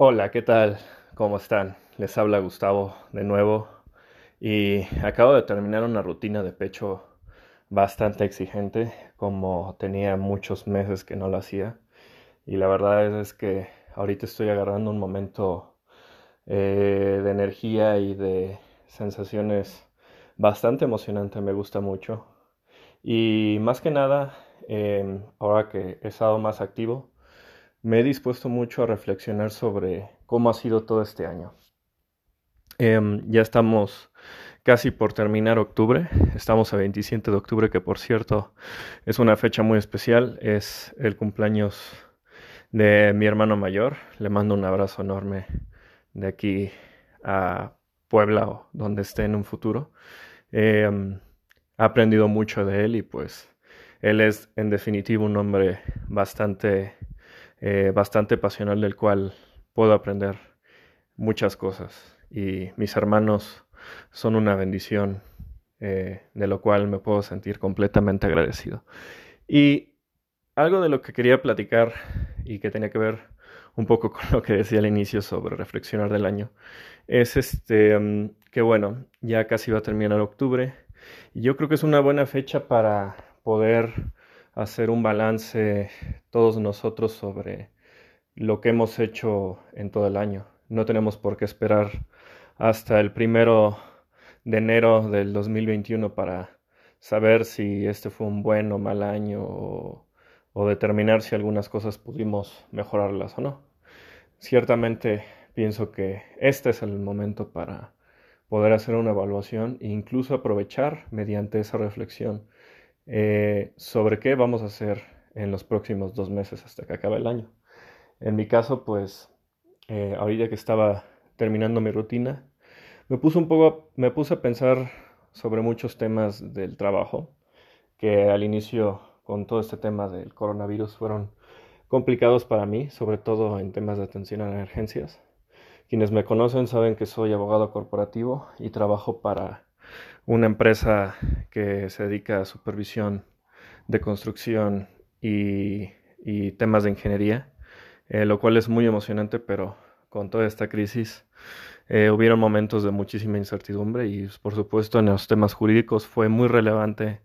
Hola, ¿qué tal? ¿Cómo están? Les habla Gustavo de nuevo y acabo de terminar una rutina de pecho bastante exigente, como tenía muchos meses que no lo hacía. Y la verdad es, que ahorita estoy agarrando un momento eh, de energía y de sensaciones bastante emocionante, me gusta mucho. Y más que nada, em, ahora que he estado más activo, me he dispuesto mucho a reflexionar sobre cómo ha sido todo este año. Em, ya estamos casi por terminar octubre, estamos a 27 de octubre, que por cierto es una fecha muy especial, es el cumpleaños de mi hermano mayor, le mando un abrazo enorme de aquí a Puebla o donde esté en un futuro. Em, he aprendido mucho de él y pues él es en definitiva un hombre bastante, eh, bastante pasional del cual puedo aprender muchas cosas y mis hermanos son una bendición eh, de lo cual me puedo sentir completamente agradecido. Y algo de lo que quería platicar y que tenía que ver un poco con lo que decía al inicio sobre reflexionar del año es este mm, que bueno, ya casi va a terminar octubre y yo creo que es una buena fecha para poder hacer un balance todos nosotros sobre lo que hemos hecho en todo el año. No tenemos por qué esperar hasta el primero de enero del 2021 para saber si este fue un buen o mal año o, determinar si algunas cosas pudimos mejorarlas o no. Ciertamente pienso que este es el momento para poder hacer una evaluación e incluso aprovechar mediante esa reflexión eh, sobre qué vamos a hacer en los próximos dos meses hasta que acabe el año. En mi caso, pues, eh, ahorita que estaba terminando mi rutina, me puse un poco, me puse a pensar sobre muchos temas del trabajo, que al inicio con todo este tema del coronavirus fueron complicados para mí, sobre todo en temas de atención a emergencias. Quienes me conocen saben que soy abogado corporativo y trabajo para una empresa que se dedica a supervisión de construcción y, temas de ingeniería, eh, lo cual es muy emocionante, pero con toda esta crisis eh, hubieron momentos de muchísima incertidumbre y por supuesto en los temas jurídicos fue muy relevante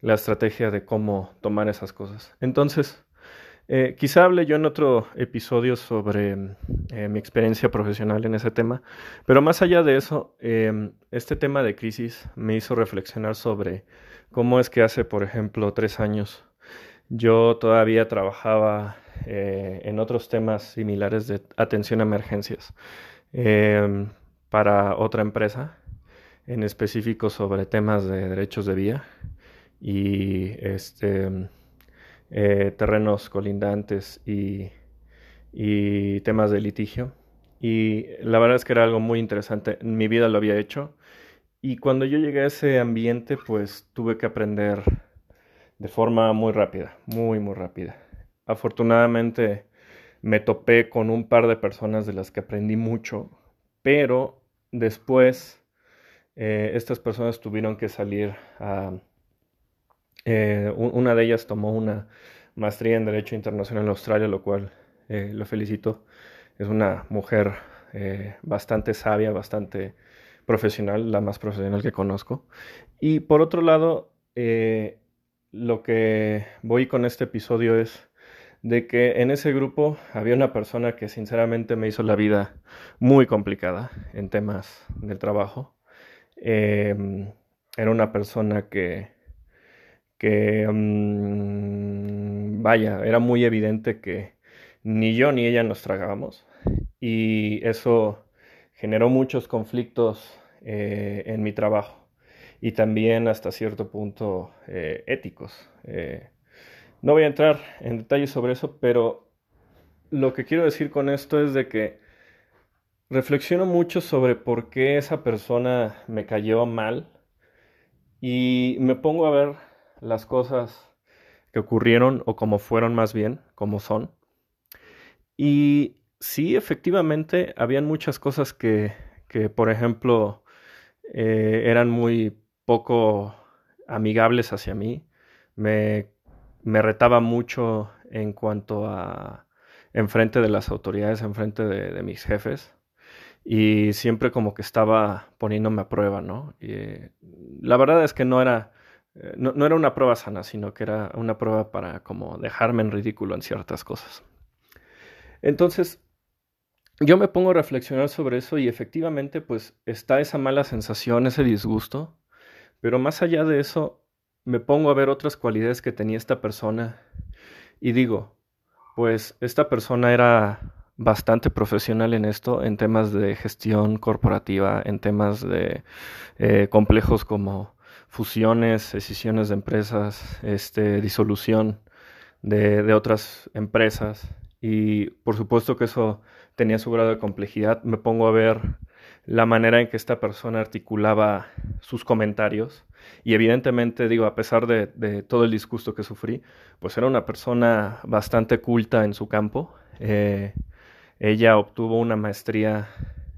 la estrategia de cómo tomar esas cosas. Entonces, eh, quizá hable yo en otro episodio sobre eh, mi experiencia profesional en ese tema, pero más allá de eso, em, este tema de crisis me hizo reflexionar sobre cómo es que hace, por ejemplo, tres años yo todavía trabajaba en otros temas similares de atención a emergencias. Em, para otra empresa, en específico sobre temas de derechos de vía y este, eh, terrenos colindantes y, temas de litigio. Y la verdad es que era algo muy interesante. En mi vida lo había hecho. Y cuando yo llegué a ese ambiente, pues tuve que aprender de forma muy rápida, muy, muy rápida. Afortunadamente, me topé con un par de personas de las que aprendí mucho, pero después eh, estas personas tuvieron que salir a... Eh, una de ellas tomó una maestría en Derecho Internacional en Australia, lo cual eh, lo felicito. Es una mujer bastante sabia, bastante profesional, la más profesional que conozco. Y por otro lado, lo que voy con este episodio es de que en ese grupo había una persona que sinceramente me hizo la vida muy complicada en temas del trabajo. Em, era una persona que, que mm, vaya, era muy evidente que ni yo ni ella nos tragábamos y eso generó muchos conflictos eh, en mi trabajo y también hasta cierto punto eh, éticos. Eh, no voy a entrar en detalles sobre eso, pero lo que quiero decir con esto es de que reflexiono mucho sobre por qué esa persona me cayó mal y me pongo a ver las cosas que ocurrieron o como fueron más bien, como son. Y sí, efectivamente, habían muchas cosas que, que por ejemplo, eh, eran muy poco amigables hacia mí. Me me retaba mucho en cuanto a enfrente de las autoridades, enfrente de, mis jefes y siempre como que estaba poniéndome a prueba, ¿no? Y, la verdad es que no era, no, no, era una prueba sana, sino que era una prueba para como dejarme en ridículo en ciertas cosas. Entonces, yo me pongo a reflexionar sobre eso y efectivamente pues está esa mala sensación, ese disgusto, pero más allá de eso, me pongo a ver otras cualidades que tenía esta persona y digo, pues esta persona era bastante profesional en esto, en temas de gestión corporativa, en temas de eh, complejos como fusiones, decisiones de empresas, este, disolución de, otras empresas. Y por supuesto que eso tenía su grado de complejidad. Me pongo a ver la manera en que esta persona articulaba sus comentarios. Y evidentemente, digo, a pesar de, de, todo el disgusto que sufrí, pues era una persona bastante culta en su campo. Eh, ella obtuvo una maestría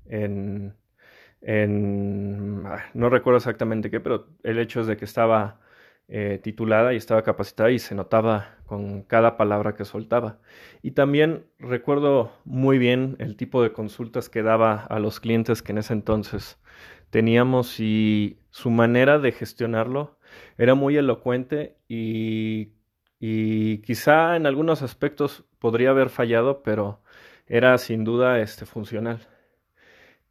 en, en, no recuerdo exactamente qué, pero el hecho es de que estaba eh, titulada y estaba capacitada y se notaba con cada palabra que soltaba. Y también recuerdo muy bien el tipo de consultas que daba a los clientes que en ese entonces teníamos y su manera de gestionarlo era muy elocuente y, y quizá en algunos aspectos podría haber fallado, pero era sin duda este, funcional.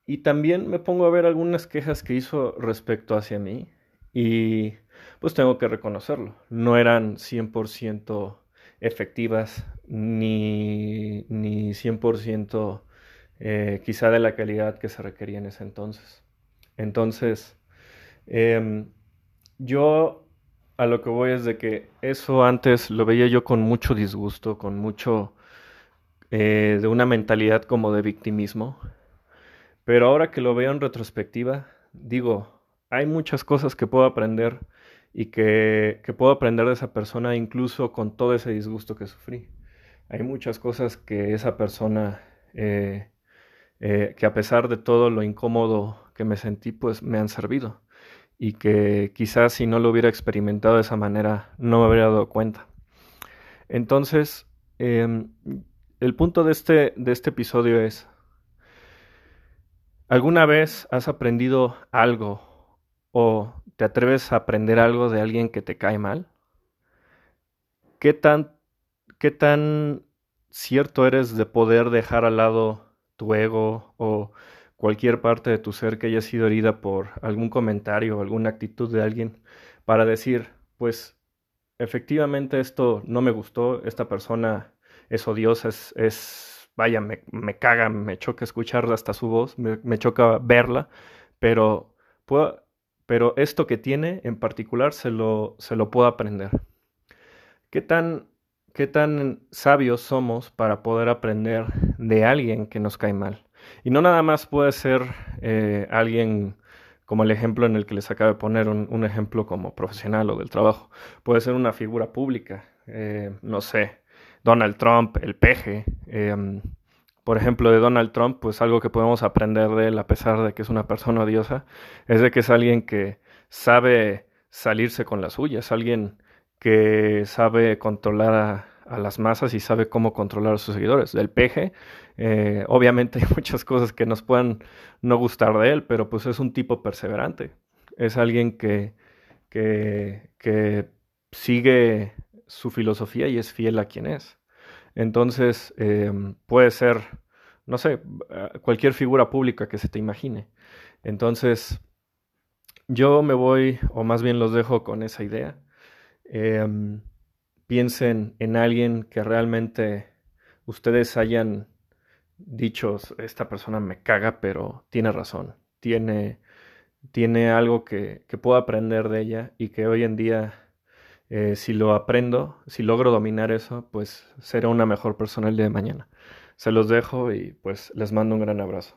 Y también me pongo a ver algunas quejas que hizo respecto hacia mí y pues tengo que reconocerlo. No eran 100% efectivas ni, ni 100% eh, quizá de la calidad que se requería en ese entonces. Entonces, eh, yo a lo que voy es de que eso antes lo veía yo con mucho disgusto, con mucho eh, de una mentalidad como de victimismo. Pero ahora que lo veo en retrospectiva, digo, hay muchas cosas que puedo aprender y que, que, puedo aprender de esa persona incluso con todo ese disgusto que sufrí. Hay muchas cosas que esa persona, eh, eh, que a pesar de todo lo incómodo que me sentí, pues me han servido y que quizás si no lo hubiera experimentado de esa manera no me habría dado cuenta. Entonces, eh, el punto de este, de este episodio es, ¿alguna vez has aprendido algo o te atreves a aprender algo de alguien que te cae mal? ¿Qué tan, qué tan cierto eres de poder dejar al lado tu ego o cualquier parte de tu ser que haya sido herida por algún comentario o alguna actitud de alguien para decir, pues efectivamente esto no me gustó, esta persona es odiosa, es, es vaya, me, caga, me choca escucharla hasta su voz, me, choca verla, pero, puedo, pero esto que tiene en particular se lo, se lo puedo aprender. ¿Qué tan, ¿Qué tan sabios somos para poder aprender de alguien que nos cae mal? Y no nada más puede ser eh, alguien como el ejemplo en el que les acabo de poner, un, un, ejemplo como profesional o del trabajo. Puede ser una figura pública, eh, no sé, Donald Trump, el peje. Eh, por ejemplo, de Donald Trump, pues algo que podemos aprender de él, a pesar de que es una persona odiosa, es de que es alguien que sabe salirse con las suyas, alguien que sabe controlar a, a las masas y sabe cómo controlar a sus seguidores. Del peje, eh, obviamente hay muchas cosas que nos puedan no gustar de él, pero pues es un tipo perseverante. Es alguien que, que, que sigue su filosofía y es fiel a quien es. Entonces, eh, puede ser, no sé, cualquier figura pública que se te imagine. Entonces, yo me voy, o más bien los dejo con esa idea. Eh, piensen en alguien que realmente ustedes hayan dicho, esta persona me caga, pero tiene razón, tiene, tiene algo que, que puedo aprender de ella y que hoy en día eh, si lo aprendo, si logro dominar eso, pues seré una mejor persona el día de mañana. Se los dejo y pues les mando un gran abrazo.